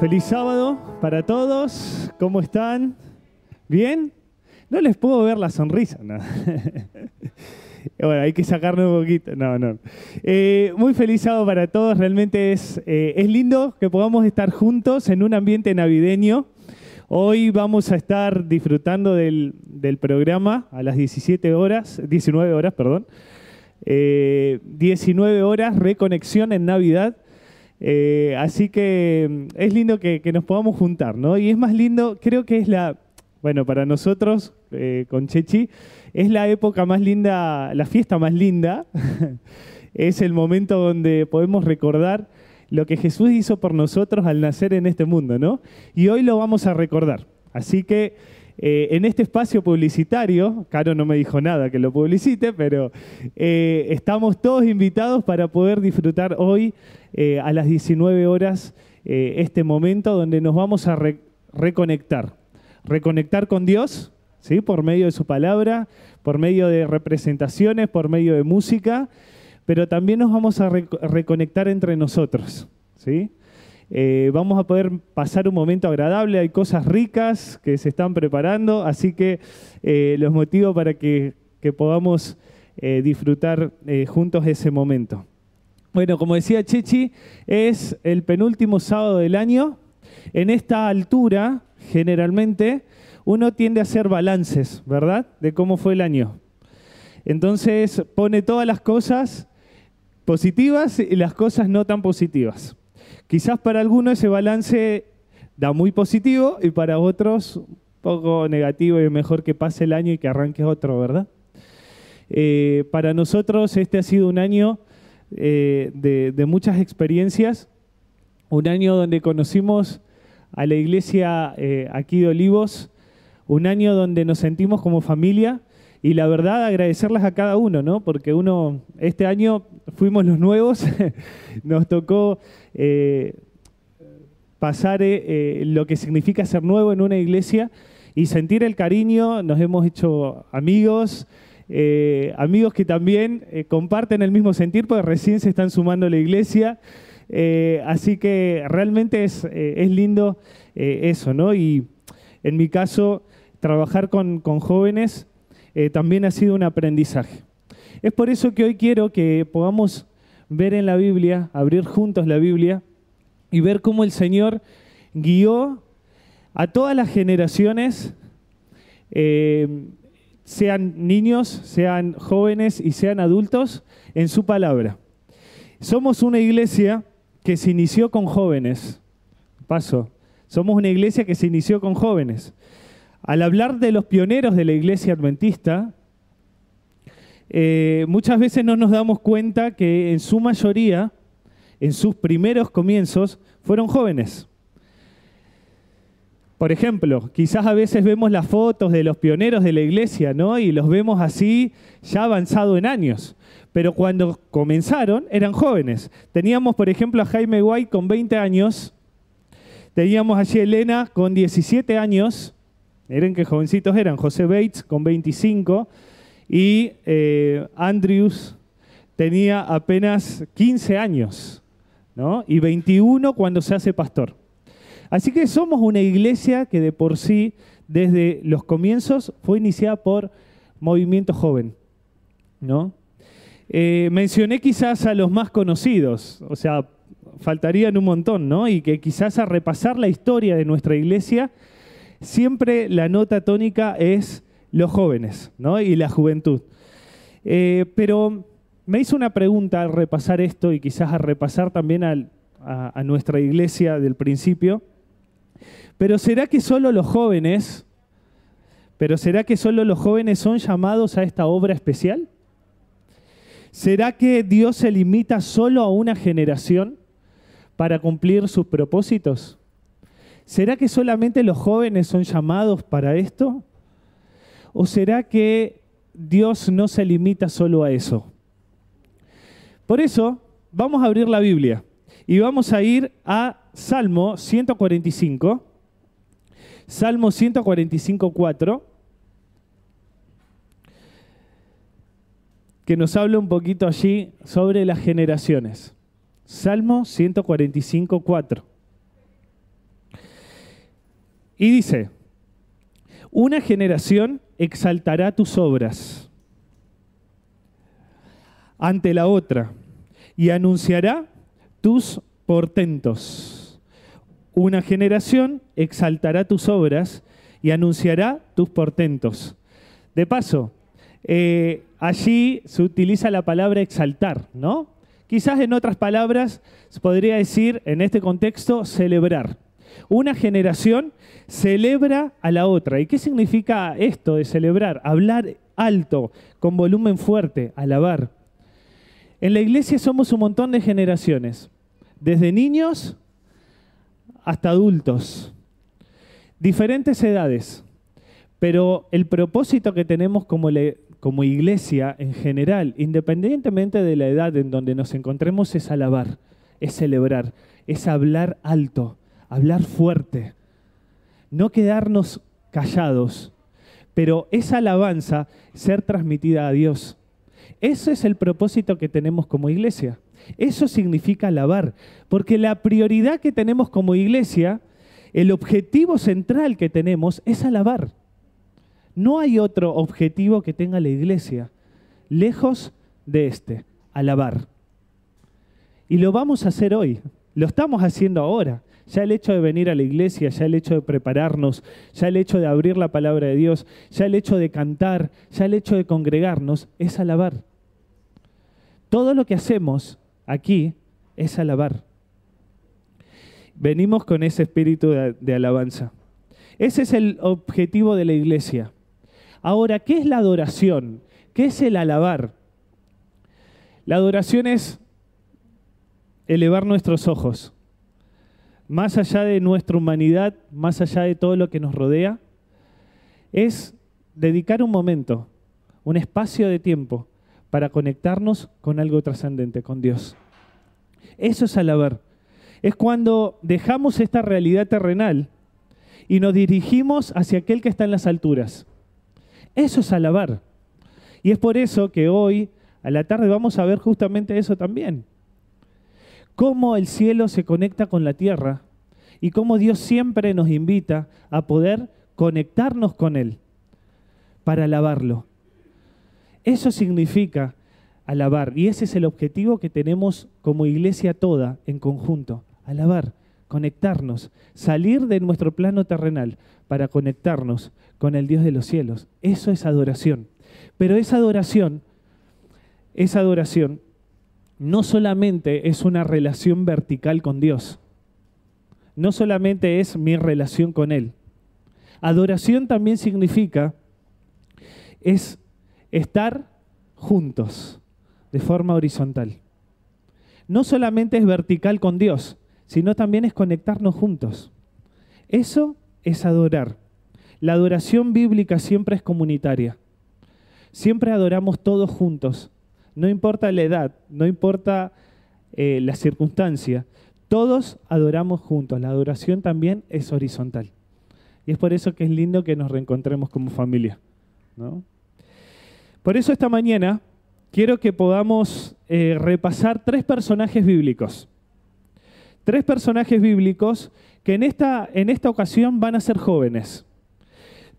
Feliz sábado para todos. ¿Cómo están? ¿Bien? No les puedo ver la sonrisa. No. bueno, hay que sacarle un poquito. No, no. Eh, muy feliz sábado para todos. Realmente es, eh, es lindo que podamos estar juntos en un ambiente navideño. Hoy vamos a estar disfrutando del, del programa a las 17 horas, 19 horas, perdón. 19 eh, horas, reconexión en Navidad. Eh, así que mm, es lindo que, nos podamos juntar, ¿no? Y es más lindo, creo que es la, bueno, para nosotros, eh, con Chechi, es la época más linda, la fiesta más linda. es el momento donde podemos recordar lo que Jesús hizo por nosotros al nacer en este mundo, ¿no? Y hoy lo vamos a recordar. Así que eh, en este espacio publicitario, Caro no me dijo nada que lo publicite, pero eh, estamos todos invitados para poder disfrutar hoy eh, a las 19 horas este momento donde nos vamos a reconectar. Reconectar con Dios, ¿sí? por medio de su palabra, por medio de representaciones, por medio de música, pero también nos vamos a reconectar entre nosotros. ¿sí? Eh, vamos a poder pasar un momento agradable, hay cosas ricas que se están preparando, así que eh, los motivo para que, podamos eh, disfrutar juntos ese momento. Bueno, como decía Chechi, es el penúltimo sábado del año. En esta altura, generalmente, uno tiende a hacer balances, ¿verdad? De cómo fue el año. Entonces pone todas las cosas positivas y las cosas no tan positivas. Quizás para algunos ese balance da muy positivo y para otros un poco negativo y mejor que pase el año y que arranque otro, ¿verdad? Eh, para nosotros este ha sido un año eh, de, muchas experiencias, un año donde conocimos a la iglesia eh, aquí de Olivos, un año donde nos sentimos como familia y la verdad agradecerles a cada uno, ¿no? Porque uno, este año fuimos los nuevos, nos tocó eh, pasar eh, eh, lo que significa ser nuevo en una iglesia y sentir el cariño, nos hemos hecho amigos, amigos que también comparten el mismo sentir porque recién se están sumando a la iglesia. así que realmente es, es lindo eso, ¿no? Y en mi caso, trabajar con, con jóvenes también ha sido un aprendizaje. Es por eso que hoy quiero que podamos ver en la Biblia, abrir juntos la Biblia y ver cómo el Señor guió a todas las generaciones, eh, sean niños, sean jóvenes y sean adultos, en su palabra. Somos una iglesia que se inició con jóvenes. Paso. Somos una iglesia que se inició con jóvenes. Al hablar de los pioneros de la iglesia adventista, eh, muchas veces no nos damos cuenta que en su mayoría, en sus primeros comienzos, fueron jóvenes. Por ejemplo, quizás a veces vemos las fotos de los pioneros de la iglesia, ¿no? Y los vemos así, ya avanzado en años. Pero cuando comenzaron, eran jóvenes. Teníamos, por ejemplo, a Jaime White con 20 años. Teníamos a Elena con 17 años. Miren qué jovencitos eran. José Bates con 25 y eh, Andrews tenía apenas 15 años ¿no? y 21 cuando se hace pastor. Así que somos una iglesia que de por sí, desde los comienzos, fue iniciada por movimiento joven. ¿no? Eh, mencioné quizás a los más conocidos, o sea, faltarían un montón, ¿no? Y que quizás a repasar la historia de nuestra iglesia, siempre la nota tónica es los jóvenes ¿no? y la juventud. Eh, pero me hizo una pregunta al repasar esto y quizás a repasar también a, nuestra iglesia del principio. Pero ¿será que solo los jóvenes, pero será que solo los jóvenes son llamados a esta obra especial? ¿Será que Dios se limita solo a una generación para cumplir sus propósitos? ¿Será que solamente los jóvenes son llamados para esto? ¿O será que Dios no se limita solo a eso? Por eso, vamos a abrir la Biblia y vamos a ir a Salmo 145. Salmo 145, 4. que nos habla un poquito allí sobre las generaciones. Salmo 145, 4. Y dice, una generación exaltará tus obras ante la otra y anunciará tus portentos. Una generación exaltará tus obras y anunciará tus portentos. De paso, eh, allí se utiliza la palabra exaltar, ¿no? Quizás en otras palabras se podría decir, en este contexto, celebrar. Una generación celebra a la otra. ¿Y qué significa esto de celebrar? Hablar alto, con volumen fuerte, alabar. En la iglesia somos un montón de generaciones, desde niños hasta adultos, diferentes edades, pero el propósito que tenemos como, iglesia en general, independientemente de la edad en donde nos encontremos, es alabar, es celebrar, es hablar alto, hablar fuerte, no quedarnos callados, pero esa alabanza ser transmitida a Dios. Ese es el propósito que tenemos como iglesia. Eso significa alabar, porque la prioridad que tenemos como iglesia, el objetivo central que tenemos es alabar. No hay otro objetivo que tenga la iglesia, lejos de este, alabar. Y lo vamos a hacer hoy, lo estamos haciendo ahora. Ya el hecho de venir a la iglesia, ya el hecho de prepararnos, ya el hecho de abrir la palabra de Dios, ya el hecho de cantar, ya el hecho de congregarnos, es alabar. Todo lo que hacemos aquí es alabar. Venimos con ese espíritu de, alabanza. Ese es el objetivo de la iglesia. Ahora, ¿qué es la adoración? ¿Qué es el alabar? La adoración es elevar nuestros ojos más allá de nuestra humanidad, más allá de todo lo que nos rodea, es dedicar un momento, un espacio de tiempo para conectarnos con algo trascendente, con Dios. Eso es alabar. Es cuando dejamos esta realidad terrenal y nos dirigimos hacia aquel que está en las alturas. Eso es alabar. Y es por eso que hoy, a la tarde, vamos a ver justamente eso también cómo el cielo se conecta con la tierra y cómo Dios siempre nos invita a poder conectarnos con Él para alabarlo. Eso significa alabar y ese es el objetivo que tenemos como iglesia toda en conjunto, alabar, conectarnos, salir de nuestro plano terrenal para conectarnos con el Dios de los cielos. Eso es adoración. Pero esa adoración, esa adoración no solamente es una relación vertical con Dios, no solamente es mi relación con Él. Adoración también significa es estar juntos de forma horizontal. No solamente es vertical con Dios, sino también es conectarnos juntos. Eso es adorar. La adoración bíblica siempre es comunitaria. Siempre adoramos todos juntos, no importa la edad, no importa eh, la circunstancia, todos adoramos juntos. La adoración también es horizontal. Y es por eso que es lindo que nos reencontremos como familia. Por eso esta mañana quiero que podamos eh, repasar tres personajes bíblicos. Tres personajes bíblicos que en esta, en esta ocasión van a ser jóvenes.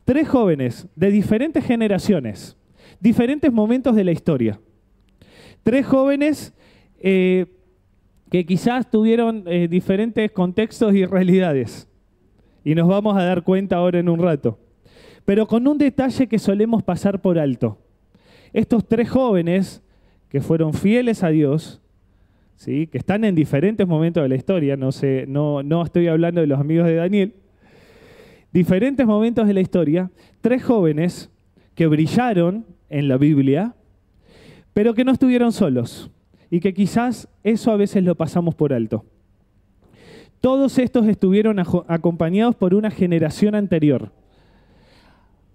Tres jóvenes de diferentes generaciones, diferentes momentos de la historia. Tres jóvenes eh, que quizás tuvieron eh, diferentes contextos y realidades. Y nos vamos a dar cuenta ahora en un rato. Pero con un detalle que solemos pasar por alto. Estos tres jóvenes que fueron fieles a Dios, ¿sí? que están en diferentes momentos de la historia, no, sé, no, no estoy hablando de los amigos de Daniel, diferentes momentos de la historia, tres jóvenes que brillaron en la Biblia, pero que no estuvieron solos y que quizás eso a veces lo pasamos por alto. Todos estos estuvieron acompañados por una generación anterior.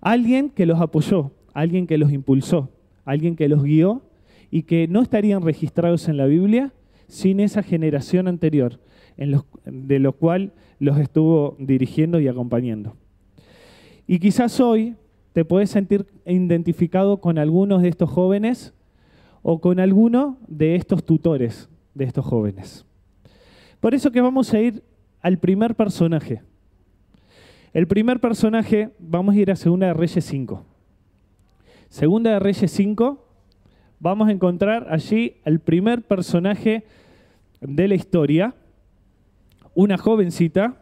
Alguien que los apoyó, alguien que los impulsó, alguien que los guió y que no estarían registrados en la Biblia sin esa generación anterior, de lo cual los estuvo dirigiendo y acompañando. Y quizás hoy te puedes sentir identificado con algunos de estos jóvenes o con alguno de estos tutores de estos jóvenes. Por eso que vamos a ir al primer personaje. El primer personaje, vamos a ir a Segunda de Reyes 5. Segunda de Reyes 5, vamos a encontrar allí el primer personaje de la historia, una jovencita,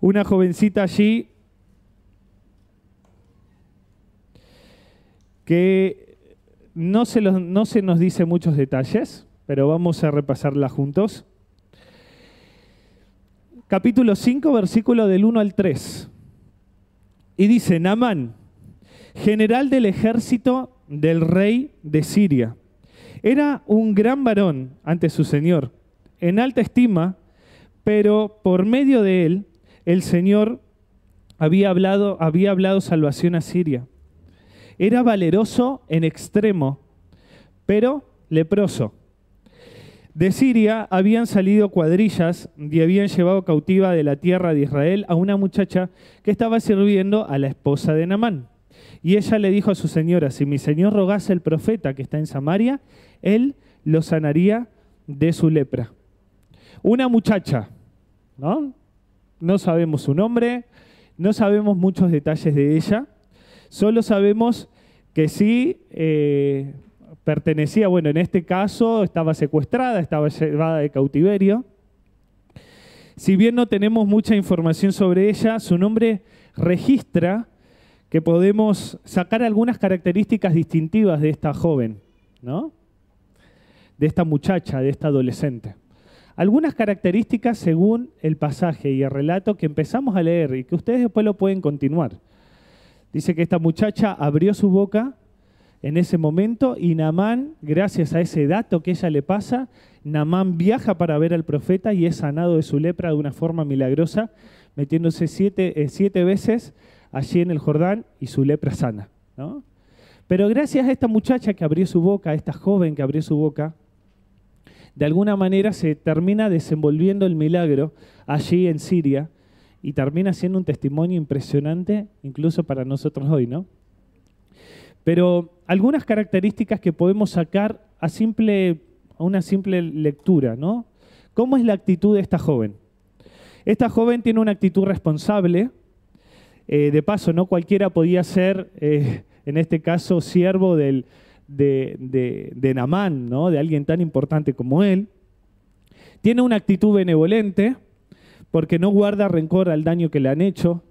una jovencita allí que no se, no se nos dice muchos detalles, pero vamos a repasarla juntos. Capítulo 5, versículo del 1 al 3. Y dice, Namán, general del ejército del rey de Siria, era un gran varón ante su señor, en alta estima, pero por medio de él el Señor había hablado, había hablado salvación a Siria. Era valeroso en extremo, pero leproso. De Siria habían salido cuadrillas y habían llevado cautiva de la tierra de Israel a una muchacha que estaba sirviendo a la esposa de Namán. Y ella le dijo a su señora, si mi señor rogase el profeta que está en Samaria, él lo sanaría de su lepra. Una muchacha, ¿no? No sabemos su nombre, no sabemos muchos detalles de ella, Solo sabemos que sí eh, pertenecía, bueno, en este caso estaba secuestrada, estaba llevada de cautiverio. Si bien no tenemos mucha información sobre ella, su nombre registra que podemos sacar algunas características distintivas de esta joven, ¿no? De esta muchacha, de esta adolescente. Algunas características según el pasaje y el relato que empezamos a leer y que ustedes después lo pueden continuar. Dice que esta muchacha abrió su boca en ese momento y Namán, gracias a ese dato que ella le pasa, Namán viaja para ver al profeta y es sanado de su lepra de una forma milagrosa, metiéndose siete, eh, veces allí en el Jordán y su lepra sana. Pero gracias a esta muchacha que abrió su boca, a esta joven que abrió su boca, de alguna manera se termina desenvolviendo el milagro allí en Siria y termina siendo un testimonio impresionante incluso para nosotros hoy, ¿no? Pero algunas características que podemos sacar a, simple, a una simple lectura, ¿no? ¿Cómo es la actitud de esta joven? Esta joven tiene una actitud responsable. Eh, de paso, no cualquiera podía ser, eh, en este caso, siervo de, de, de Namán, ¿no? de alguien tan importante como él. Tiene una actitud benevolente, porque no guarda rencor al daño que le han hecho.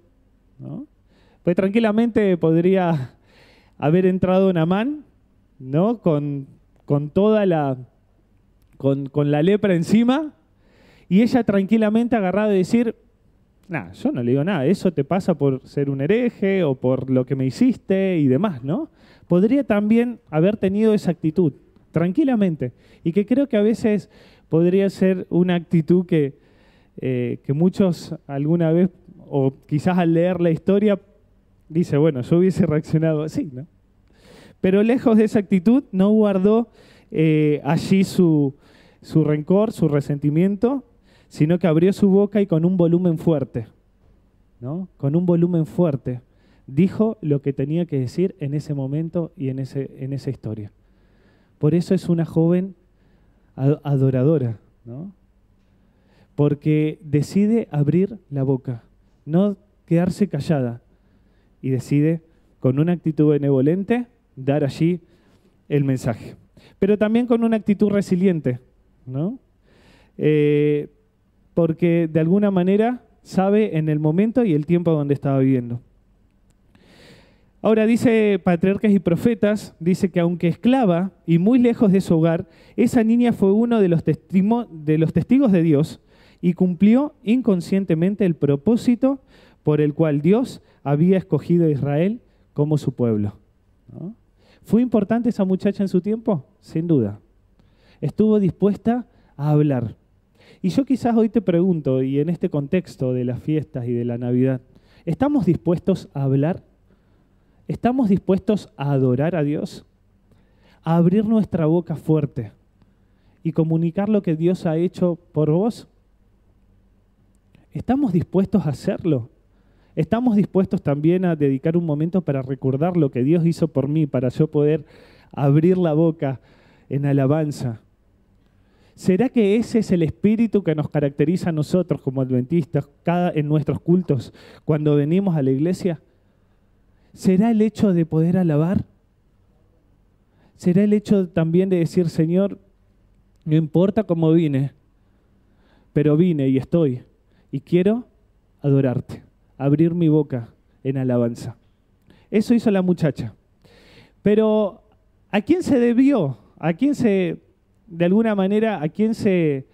Pues tranquilamente podría haber entrado Namán, ¿no? Con, con toda la, con, con, la lepra encima, y ella tranquilamente agarrada y decir, nada, yo no le digo nada, eso te pasa por ser un hereje o por lo que me hiciste y demás, ¿no? Podría también haber tenido esa actitud, tranquilamente, y que creo que a veces podría ser una actitud que, eh, que muchos alguna vez, o quizás al leer la historia, dice, bueno, yo hubiese reaccionado así, ¿no? Pero lejos de esa actitud, no guardó eh, allí su, su rencor, su resentimiento, sino que abrió su boca y con un volumen fuerte, ¿no? Con un volumen fuerte, dijo lo que tenía que decir en ese momento y en, ese, en esa historia. Por eso es una joven adoradora, ¿no? Porque decide abrir la boca, no quedarse callada, y decide, con una actitud benevolente, dar allí el mensaje. Pero también con una actitud resiliente, ¿no? Eh, porque de alguna manera sabe en el momento y el tiempo donde estaba viviendo. Ahora dice Patriarcas y Profetas, dice que aunque esclava y muy lejos de su hogar, esa niña fue uno de los, de los testigos de Dios y cumplió inconscientemente el propósito por el cual Dios había escogido a Israel como su pueblo. ¿Fue importante esa muchacha en su tiempo? Sin duda. Estuvo dispuesta a hablar. Y yo quizás hoy te pregunto, y en este contexto de las fiestas y de la Navidad, ¿estamos dispuestos a hablar? ¿Estamos dispuestos a adorar a Dios? ¿A abrir nuestra boca fuerte y comunicar lo que Dios ha hecho por vos? ¿Estamos dispuestos a hacerlo? ¿Estamos dispuestos también a dedicar un momento para recordar lo que Dios hizo por mí, para yo poder abrir la boca en alabanza? ¿Será que ese es el espíritu que nos caracteriza a nosotros como adventistas cada, en nuestros cultos cuando venimos a la iglesia? ¿Será el hecho de poder alabar? ¿Será el hecho también de decir, Señor, no importa cómo vine, pero vine y estoy y quiero adorarte, abrir mi boca en alabanza? Eso hizo la muchacha. Pero ¿a quién se debió? ¿A quién se, de alguna manera, a quién se,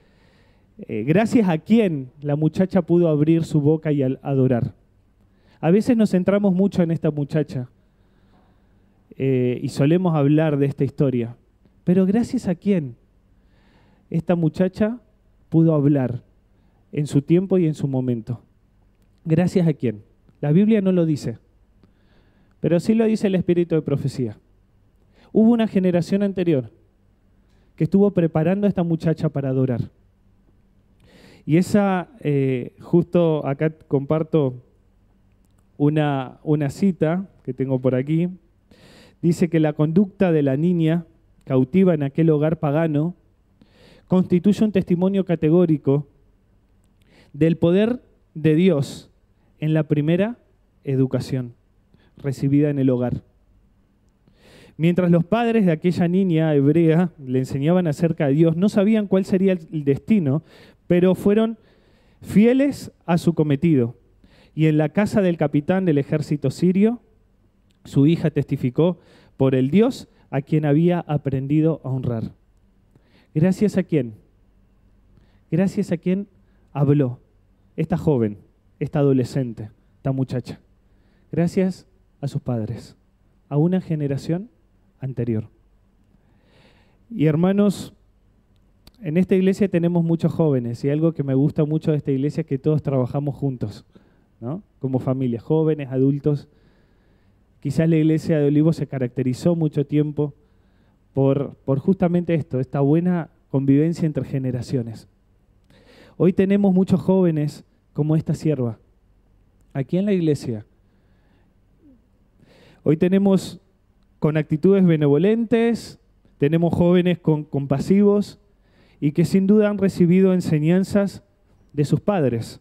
eh, gracias a quién la muchacha pudo abrir su boca y adorar? A veces nos centramos mucho en esta muchacha eh, y solemos hablar de esta historia. Pero gracias a quién esta muchacha pudo hablar en su tiempo y en su momento. Gracias a quién. La Biblia no lo dice. Pero sí lo dice el espíritu de profecía. Hubo una generación anterior que estuvo preparando a esta muchacha para adorar. Y esa, eh, justo acá comparto una, una cita que tengo por aquí. Dice que la conducta de la niña cautiva en aquel hogar pagano constituye un testimonio categórico del poder de Dios en la primera educación recibida en el hogar. Mientras los padres de aquella niña hebrea le enseñaban acerca de Dios, no sabían cuál sería el destino, pero fueron fieles a su cometido. Y en la casa del capitán del ejército sirio, su hija testificó por el Dios a quien había aprendido a honrar. Gracias a quién? Gracias a quien habló esta joven, esta adolescente, esta muchacha. Gracias a sus padres, a una generación anterior. Y hermanos, en esta iglesia tenemos muchos jóvenes y algo que me gusta mucho de esta iglesia es que todos trabajamos juntos, ¿no? como familia, jóvenes, adultos. Quizás la iglesia de Olivos se caracterizó mucho tiempo por, por justamente esto, esta buena convivencia entre generaciones. Hoy tenemos muchos jóvenes como esta sierva, aquí en la iglesia, Hoy tenemos con actitudes benevolentes, tenemos jóvenes con, compasivos y que sin duda han recibido enseñanzas de sus padres.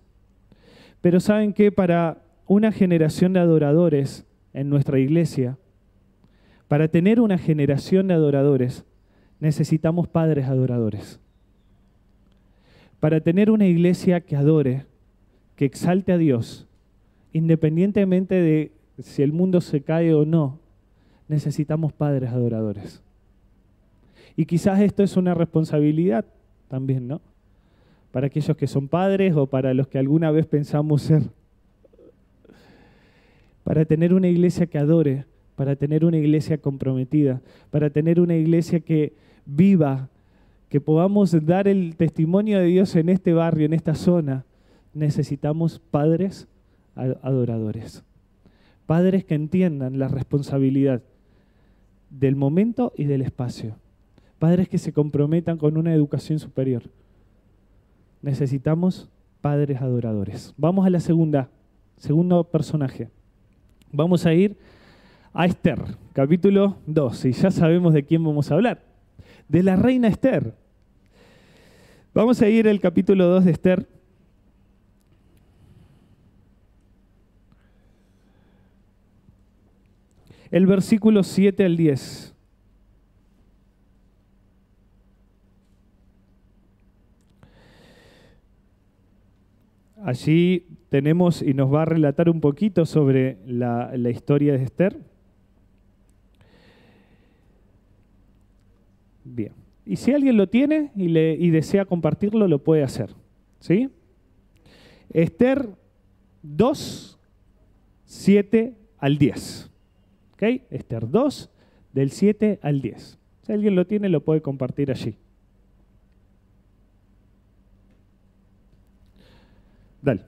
Pero saben que para una generación de adoradores en nuestra iglesia, para tener una generación de adoradores, necesitamos padres adoradores. Para tener una iglesia que adore, que exalte a Dios, independientemente de si el mundo se cae o no, necesitamos padres adoradores. Y quizás esto es una responsabilidad también, ¿no? Para aquellos que son padres o para los que alguna vez pensamos ser. Para tener una iglesia que adore, para tener una iglesia comprometida, para tener una iglesia que viva, que podamos dar el testimonio de Dios en este barrio, en esta zona, necesitamos padres adoradores. Padres que entiendan la responsabilidad del momento y del espacio. Padres que se comprometan con una educación superior. Necesitamos padres adoradores. Vamos a la segunda, segundo personaje. Vamos a ir a Esther, capítulo 2, y ya sabemos de quién vamos a hablar. De la reina Esther. Vamos a ir al capítulo 2 de Esther, el versículo 7 al 10. Allí tenemos y nos va a relatar un poquito sobre la, historia de Esther. Bien. Y si alguien lo tiene y, le, y desea compartirlo, lo puede hacer. ¿Sí? Esther 2, 7 al 10. ¿Ok? Esther 2, del 7 al 10. Si alguien lo tiene, lo puede compartir allí. Dale,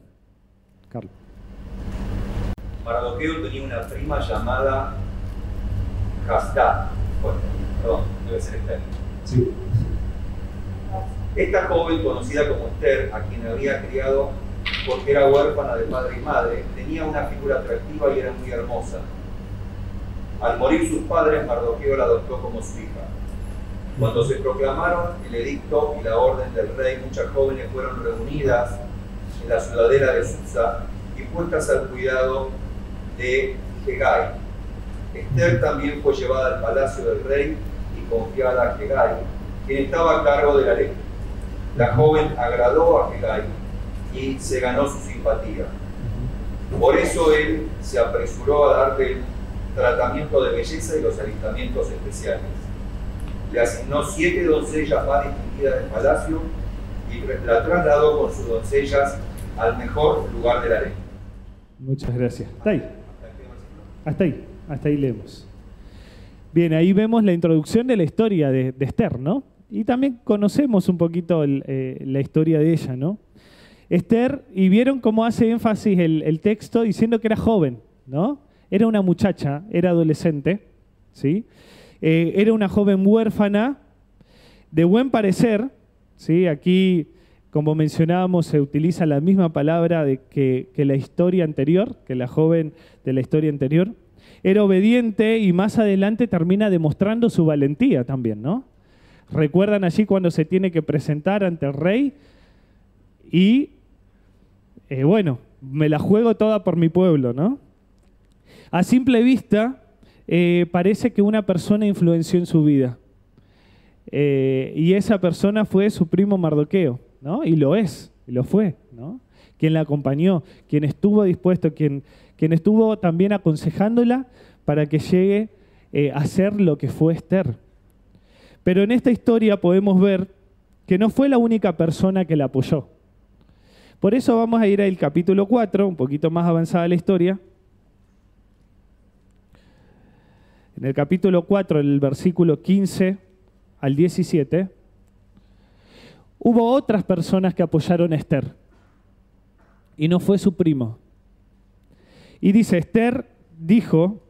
Carlos. Mardoqueo tenía una prima llamada Hastá. Perdón, debe ser Esther. Sí. Esta joven, conocida como Esther, a quien había criado porque era huérfana de padre y madre, tenía una figura atractiva y era muy hermosa. Al morir sus padres, Mardoqueo la adoptó como su hija. Cuando se proclamaron el edicto y la orden del rey, muchas jóvenes fueron reunidas en la ciudadela de Susa y puestas al cuidado de Hegai. Esther también fue llevada al palacio del rey confiada a Hegai, quien estaba a cargo de la ley. La joven agradó a Hegai y se ganó su simpatía. Por eso él se apresuró a darle el tratamiento de belleza y los alistamientos especiales. Le asignó siete doncellas más distinguidas del palacio y la trasladó con sus doncellas al mejor lugar de la ley. Muchas gracias. Hasta ahí. Hasta ahí. Hasta ahí leemos. Bien, ahí vemos la introducción de la historia de, Esther, ¿no? Y también conocemos un poquito eh, la historia de ella, ¿no? Esther, y vieron cómo hace énfasis el, texto diciendo que era joven, ¿no? Era una muchacha, era adolescente, ¿sí? Eh, era una joven huérfana, de buen parecer, ¿sí? Aquí, como mencionábamos, se utiliza la misma palabra de que, que la historia anterior, que la joven de la historia anterior. Era obediente y más adelante termina demostrando su valentía también, ¿no? Recuerdan allí cuando se tiene que presentar ante el rey y eh, bueno, me la juego toda por mi pueblo, ¿no? A simple vista, eh, parece que una persona influenció en su vida. Eh, y esa persona fue su primo Mardoqueo, ¿no? Y lo es, y lo fue, ¿no? Quien la acompañó, quien estuvo dispuesto, quien, quien estuvo también aconsejándola para que llegue a ser lo que fue Esther. Pero en esta historia podemos ver que no fue la única persona que la apoyó. Por eso vamos a ir al capítulo 4, un poquito más avanzada la historia. En el capítulo 4, el versículo 15 al 17, hubo otras personas que apoyaron a Esther. Y no fue su primo. Y dice, Esther dijo,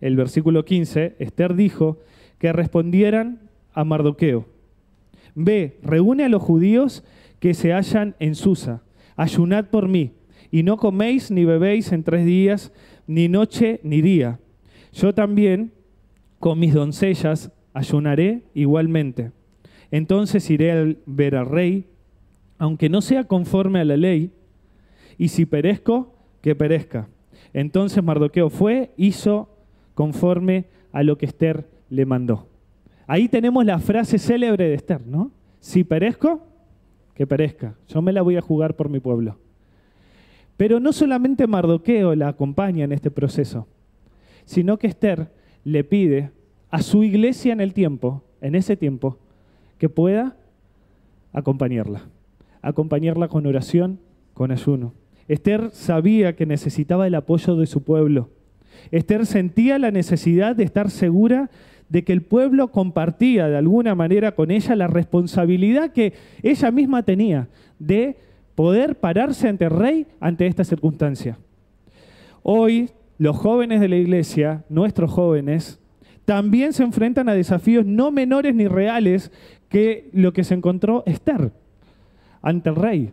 el versículo 15, Esther dijo que respondieran a Mardoqueo. Ve, reúne a los judíos que se hallan en Susa. Ayunad por mí, y no coméis ni bebéis en tres días, ni noche ni día. Yo también, con mis doncellas, ayunaré igualmente. Entonces iré a ver al rey, aunque no sea conforme a la ley, y si perezco, que perezca. Entonces Mardoqueo fue, hizo conforme a lo que Esther le mandó. Ahí tenemos la frase célebre de Esther, ¿no? Si perezco, que perezca. Yo me la voy a jugar por mi pueblo. Pero no solamente Mardoqueo la acompaña en este proceso, sino que Esther le pide a su iglesia en el tiempo, en ese tiempo, que pueda acompañarla. Acompañarla con oración, con ayuno. Esther sabía que necesitaba el apoyo de su pueblo. Esther sentía la necesidad de estar segura de que el pueblo compartía de alguna manera con ella la responsabilidad que ella misma tenía de poder pararse ante el rey ante esta circunstancia. Hoy los jóvenes de la iglesia, nuestros jóvenes, también se enfrentan a desafíos no menores ni reales que lo que se encontró Esther ante el rey.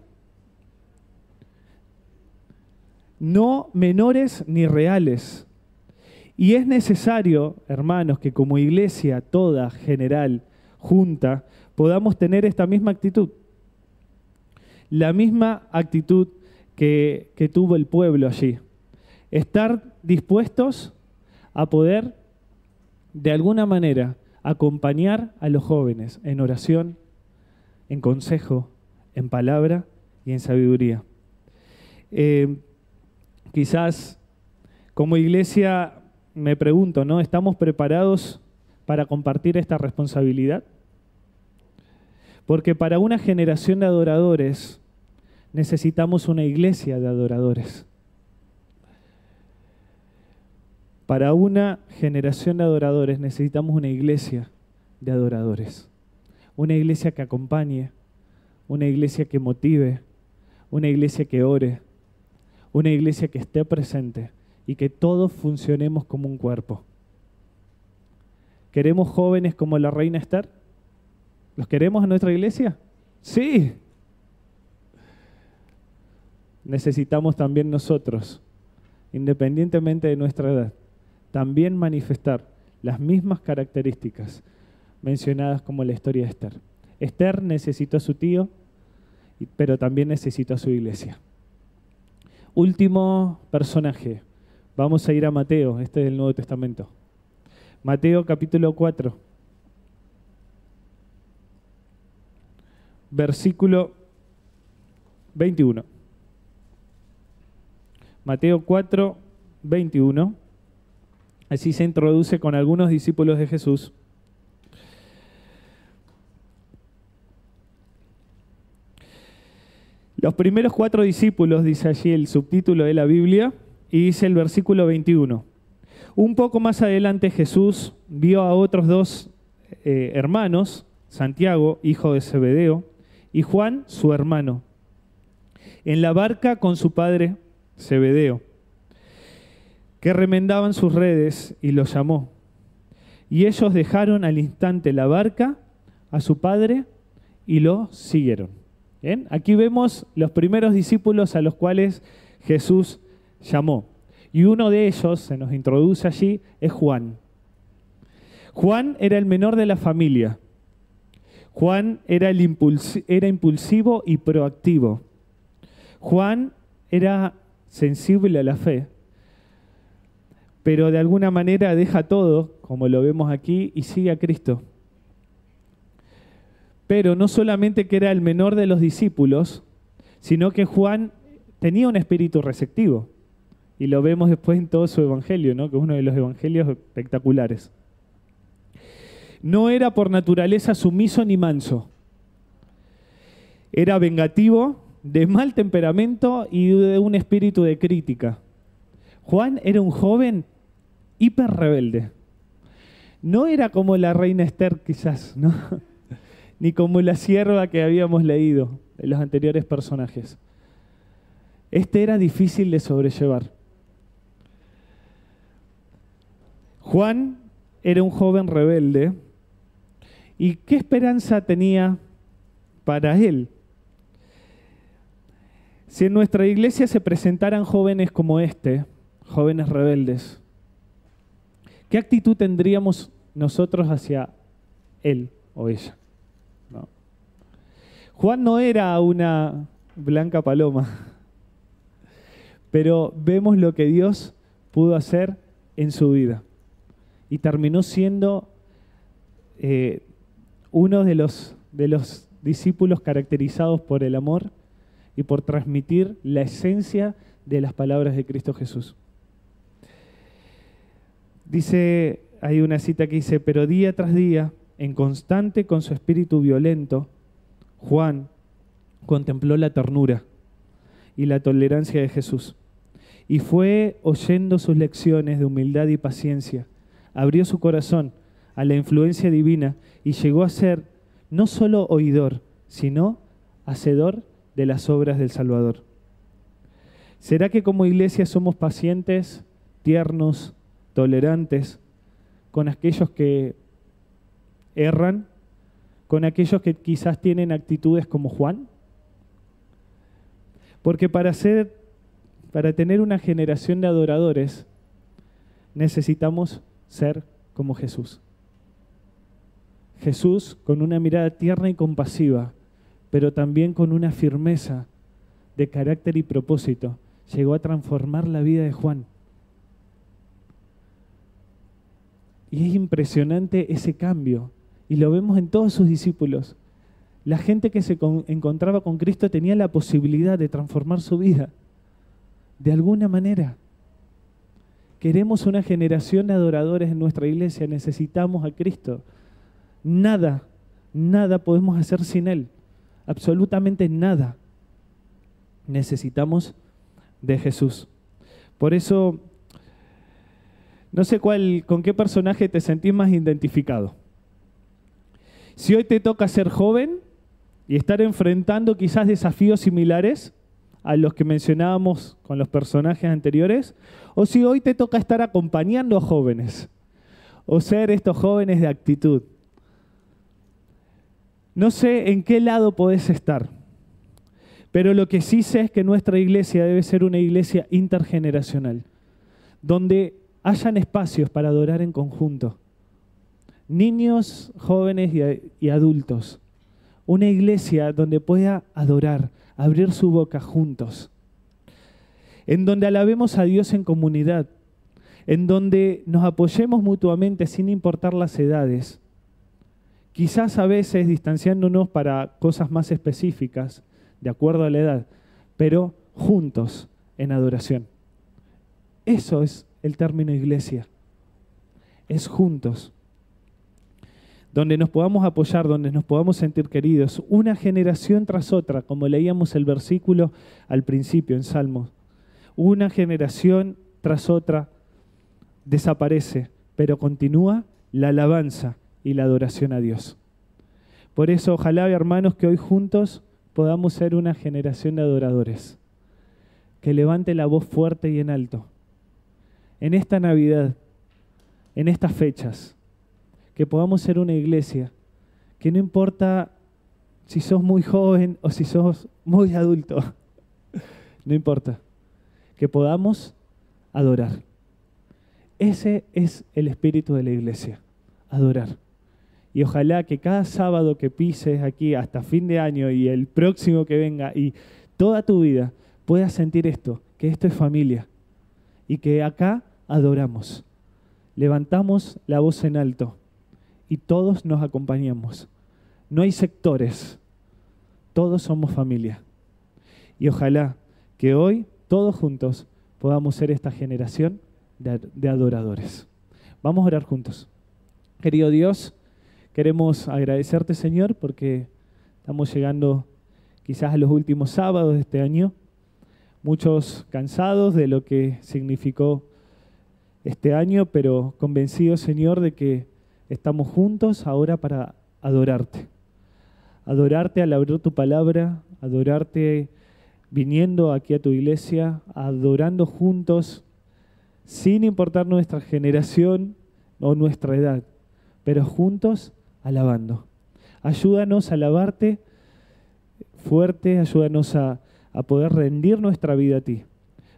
No menores ni reales. Y es necesario, hermanos, que como iglesia toda, general, junta, podamos tener esta misma actitud. La misma actitud que, tuvo el pueblo allí. Estar dispuestos a poder, de alguna manera, acompañar a los jóvenes en oración, en consejo, en palabra y en sabiduría. Eh, quizás como iglesia me pregunto, ¿no? ¿Estamos preparados para compartir esta responsabilidad? Porque para una generación de adoradores necesitamos una iglesia de adoradores. Para una generación de adoradores necesitamos una iglesia de adoradores. Una iglesia que acompañe, una iglesia que motive, una iglesia que ore, una iglesia que esté presente y que todos funcionemos como un cuerpo. ¿Queremos jóvenes como la reina Esther? ¿Los queremos en nuestra iglesia? Sí. Necesitamos también nosotros, independientemente de nuestra edad, también manifestar las mismas características mencionadas como la historia de Esther. Esther necesitó a su tío, pero también necesitó a su iglesia. Último personaje. Vamos a ir a Mateo, este es el Nuevo Testamento. Mateo capítulo 4. Versículo 21. Mateo 4, 21. Así se introduce con algunos discípulos de Jesús. Los primeros cuatro discípulos, dice allí el subtítulo de la Biblia, y dice el versículo 21. Un poco más adelante Jesús vio a otros dos eh, hermanos, Santiago, hijo de Zebedeo, y Juan, su hermano, en la barca con su padre Zebedeo, que remendaban sus redes y los llamó. Y ellos dejaron al instante la barca a su padre y lo siguieron. Aquí vemos los primeros discípulos a los cuales Jesús llamó. Y uno de ellos, se nos introduce allí, es Juan. Juan era el menor de la familia. Juan era, el era impulsivo y proactivo. Juan era sensible a la fe, pero de alguna manera deja todo, como lo vemos aquí, y sigue a Cristo. Pero no solamente que era el menor de los discípulos, sino que Juan tenía un espíritu receptivo. Y lo vemos después en todo su evangelio, ¿no? que es uno de los evangelios espectaculares. No era por naturaleza sumiso ni manso. Era vengativo, de mal temperamento y de un espíritu de crítica. Juan era un joven hiper rebelde. No era como la reina Esther quizás, ¿no? Ni como la sierva que habíamos leído en los anteriores personajes. Este era difícil de sobrellevar. Juan era un joven rebelde. ¿Y qué esperanza tenía para él? Si en nuestra iglesia se presentaran jóvenes como este, jóvenes rebeldes, ¿qué actitud tendríamos nosotros hacia él o ella? Juan no era una blanca paloma, pero vemos lo que Dios pudo hacer en su vida y terminó siendo eh, uno de los, de los discípulos caracterizados por el amor y por transmitir la esencia de las palabras de Cristo Jesús. Dice, hay una cita que dice, pero día tras día, en constante con su espíritu violento, Juan contempló la ternura y la tolerancia de Jesús y fue oyendo sus lecciones de humildad y paciencia, abrió su corazón a la influencia divina y llegó a ser no solo oidor, sino hacedor de las obras del Salvador. ¿Será que como iglesia somos pacientes, tiernos, tolerantes con aquellos que erran, con aquellos que quizás tienen actitudes como Juan? Porque para ser para tener una generación de adoradores necesitamos ser como Jesús. Jesús con una mirada tierna y compasiva pero también con una firmeza de carácter y propósito, llegó a transformar la vida de Juan. Y es impresionante ese cambio, y lo vemos en todos sus discípulos. La gente que se encontraba con Cristo tenía la posibilidad de transformar su vida, de alguna manera. Queremos una generación de adoradores en nuestra iglesia, necesitamos a Cristo. Nada, nada podemos hacer sin Él absolutamente nada. Necesitamos de Jesús. Por eso, no sé cuál, con qué personaje te sentís más identificado. Si hoy te toca ser joven y estar enfrentando quizás desafíos similares a los que mencionábamos con los personajes anteriores, o si hoy te toca estar acompañando a jóvenes, o ser estos jóvenes de actitud. No sé en qué lado podés estar, pero lo que sí sé es que nuestra iglesia debe ser una iglesia intergeneracional, donde hayan espacios para adorar en conjunto, niños, jóvenes y, adultos. Una iglesia donde pueda adorar, abrir su boca juntos. En donde alabemos a Dios en comunidad. En donde nos apoyemos mutuamente sin importar las edades. Quizás a veces distanciándonos para cosas más específicas, de acuerdo a la edad, pero juntos en adoración. Eso es el término iglesia. Es juntos donde nos podamos apoyar, donde nos podamos sentir queridos, una generación tras otra, como leíamos el versículo al principio en Salmos, una generación tras otra desaparece, pero continúa la alabanza y la adoración a Dios. Por eso, ojalá, hermanos, que hoy juntos podamos ser una generación de adoradores, que levante la voz fuerte y en alto. En esta Navidad, en estas fechas, que podamos ser una iglesia que no importa si sos muy joven o si sos muy adulto, no importa, que podamos adorar. Ese es el espíritu de la iglesia, adorar. Y ojalá que cada sábado que pises aquí hasta fin de año y el próximo que venga y toda tu vida puedas sentir esto, que esto es familia y que acá adoramos. Levantamos la voz en alto y todos nos acompañamos. No hay sectores, todos somos familia. Y ojalá que hoy todos juntos podamos ser esta generación de, adoradores. Vamos a orar juntos. Querido Dios, queremos agradecerte Señor porque estamos llegando quizás a los últimos sábados de este año, muchos cansados de lo que significó este año, pero convencidos Señor de que Estamos juntos ahora para adorarte. Adorarte al abrir tu palabra, adorarte viniendo aquí a tu iglesia, adorando juntos, sin importar nuestra generación o nuestra edad, pero juntos alabando. Ayúdanos a alabarte fuerte, ayúdanos a, a poder rendir nuestra vida a ti,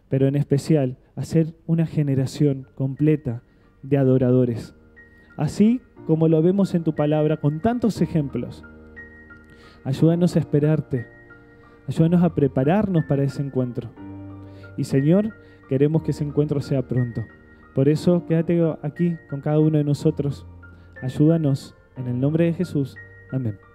pero en especial a ser una generación completa de adoradores así como lo vemos en tu palabra con tantos ejemplos. Ayúdanos a esperarte, ayúdanos a prepararnos para ese encuentro. Y Señor, queremos que ese encuentro sea pronto. Por eso quédate aquí con cada uno de nosotros. Ayúdanos en el nombre de Jesús. Amén.